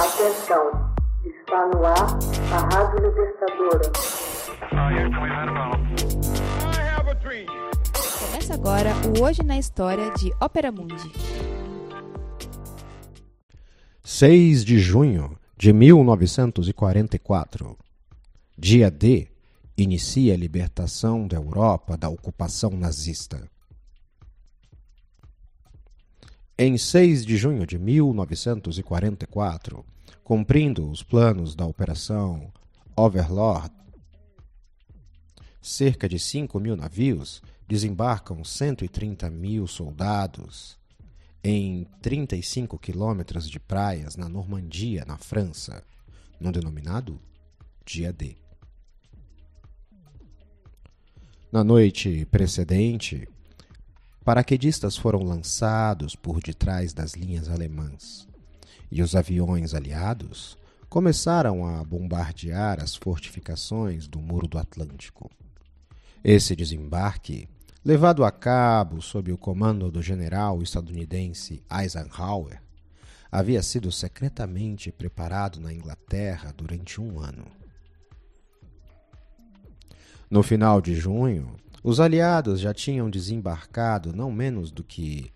Atenção, está no ar a Rádio Libertadora. Começa agora o Hoje na História de Ópera Mundi. 6 de junho de 1944. Dia D. Inicia a libertação da Europa da ocupação nazista. Em 6 de junho de 1944, cumprindo os planos da Operação Overlord, cerca de 5 mil navios desembarcam 130 mil soldados em 35 quilômetros de praias na Normandia, na França, no denominado Dia D. Na noite precedente, paraquedistas foram lançados por detrás das linhas alemãs e os aviões aliados começaram a bombardear as fortificações do Muro do Atlântico. Esse desembarque, levado a cabo sob o comando do general estadunidense Eisenhower, havia sido secretamente preparado na Inglaterra durante um ano. No final de junho, os aliados já tinham desembarcado não menos do que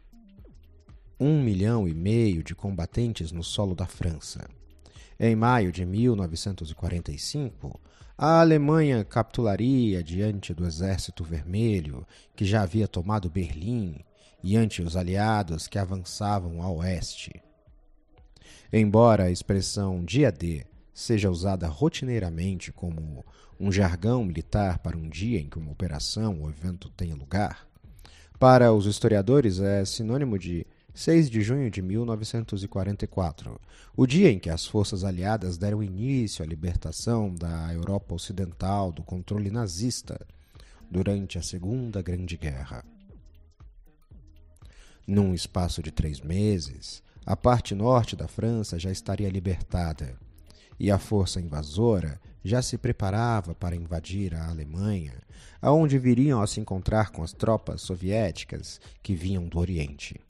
um milhão e meio de combatentes no solo da França. Em maio de 1945, a Alemanha capitularia diante do Exército Vermelho, que já havia tomado Berlim, e ante os aliados que avançavam a oeste. Embora a expressão dia D seja usada rotineiramente como um jargão militar para um dia em que uma operação ou evento tenha lugar, para os historiadores é sinônimo de 6 de junho de 1944, o dia em que as forças aliadas deram início à libertação da Europa Ocidental do controle nazista durante a Segunda Grande Guerra. Num espaço de três meses, a parte norte da França já estaria libertada e a força invasora já se preparava para invadir a Alemanha, aonde viriam a se encontrar com as tropas soviéticas que vinham do Oriente.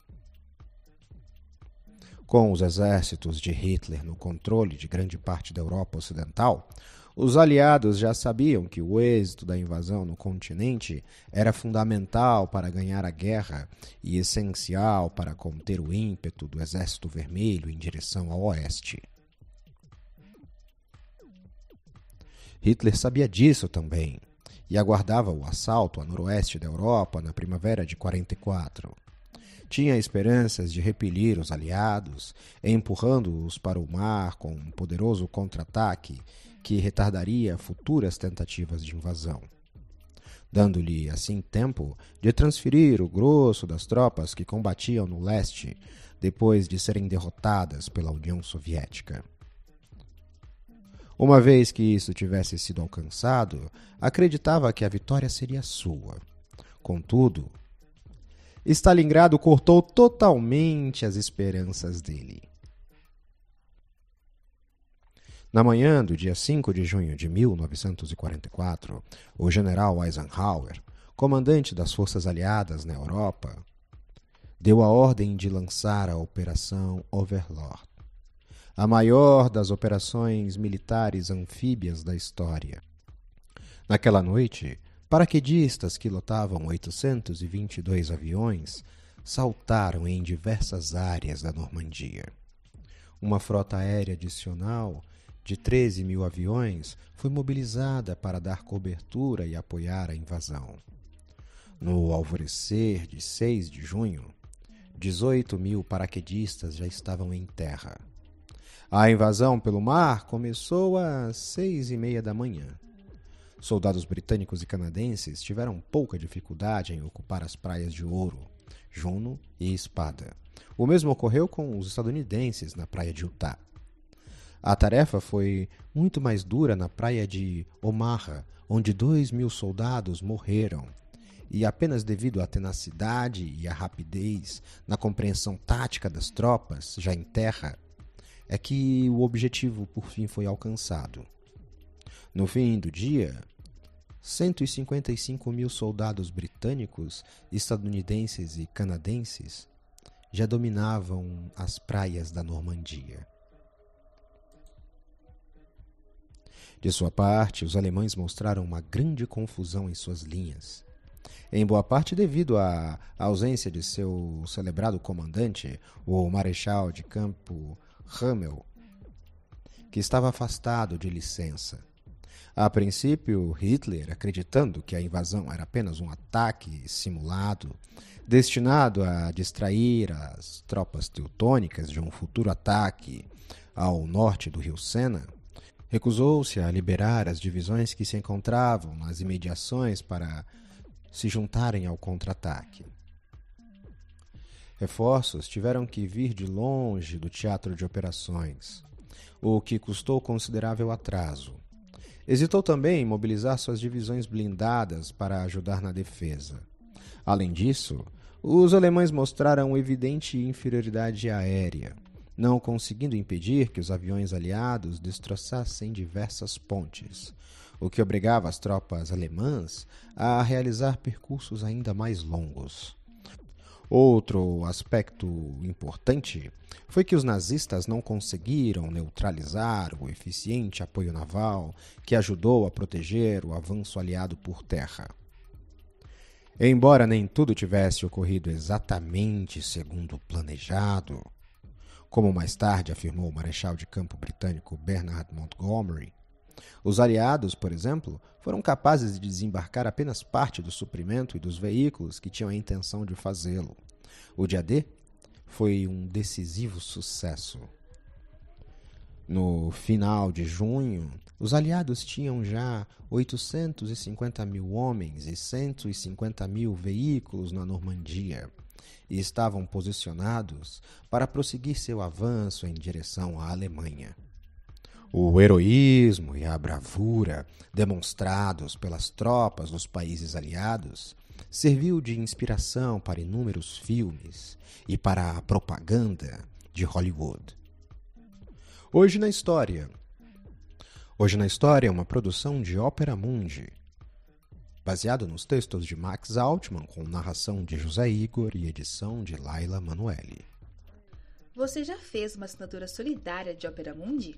Com os exércitos de Hitler no controle de grande parte da Europa Ocidental, os aliados já sabiam que o êxito da invasão no continente era fundamental para ganhar a guerra e essencial para conter o ímpeto do Exército Vermelho em direção ao oeste. Hitler sabia disso também e aguardava o assalto a noroeste da Europa na primavera de 44. Tinha esperanças de repelir os aliados, empurrando-os para o mar com um poderoso contra-ataque que retardaria futuras tentativas de invasão, dando-lhe assim tempo de transferir o grosso das tropas que combatiam no leste depois de serem derrotadas pela União Soviética. Uma vez que isso tivesse sido alcançado, acreditava que a vitória seria sua. Contudo, Stalingrado cortou totalmente as esperanças dele. Na manhã do dia 5 de junho de 1944, o general Eisenhower, comandante das forças aliadas na Europa, deu a ordem de lançar a Operação Overlord a maior das operações militares anfíbias da história. Naquela noite, paraquedistas que lotavam 822 aviões saltaram em diversas áreas da Normandia. Uma frota aérea adicional de 13 mil aviões foi mobilizada para dar cobertura e apoiar a invasão. No alvorecer de 6 de junho, 18 mil paraquedistas já estavam em terra. A invasão pelo mar começou às seis e meia da manhã. Soldados britânicos e canadenses tiveram pouca dificuldade em ocupar as praias de Ouro, Juno e Espada. O mesmo ocorreu com os estadunidenses na praia de Utah. A tarefa foi muito mais dura na praia de Omaha, onde dois mil soldados morreram e apenas devido à tenacidade e à rapidez na compreensão tática das tropas já em terra, é que o objetivo por fim foi alcançado. No fim do dia, 155 mil soldados britânicos, estadunidenses e canadenses já dominavam as praias da Normandia. De sua parte, os alemães mostraram uma grande confusão em suas linhas. Em boa parte devido à ausência de seu celebrado comandante, o Marechal de Campo Rommel, que estava afastado de licença. A princípio, Hitler, acreditando que a invasão era apenas um ataque simulado, destinado a distrair as tropas teutônicas de um futuro ataque ao norte do rio Sena, recusou-se a liberar as divisões que se encontravam nas imediações para se juntarem ao contra-ataque. Reforços tiveram que vir de longe do teatro de operações, o que custou considerável atraso. Hesitou também em mobilizar suas divisões blindadas para ajudar na defesa. Além disso, os alemães mostraram evidente inferioridade aérea, não conseguindo impedir que os aviões aliados destroçassem diversas pontes, o que obrigava as tropas alemãs a realizar percursos ainda mais longos. Outro aspecto importante foi que os nazistas não conseguiram neutralizar o eficiente apoio naval que ajudou a proteger o avanço aliado por terra. Embora nem tudo tivesse ocorrido exatamente segundo planejado, como mais tarde afirmou o marechal de campo britânico Bernard Montgomery, os aliados, por exemplo, foram capazes de desembarcar apenas parte do suprimento e dos veículos que tinham a intenção de fazê-lo. O dia D foi um decisivo sucesso. No final de junho, os aliados tinham já 850 mil homens e 150 mil veículos na Normandia e estavam posicionados para prosseguir seu avanço em direção à Alemanha. O heroísmo e a bravura demonstrados pelas tropas dos países aliados serviu de inspiração para inúmeros filmes e para a propaganda de Hollywood. Hoje na História. Hoje na História é uma produção de Ópera Mundi, baseado nos textos de Max Altman, com narração de José Igor e edição de Laila Manuelle. Você já fez uma assinatura solidária de Ópera Mundi?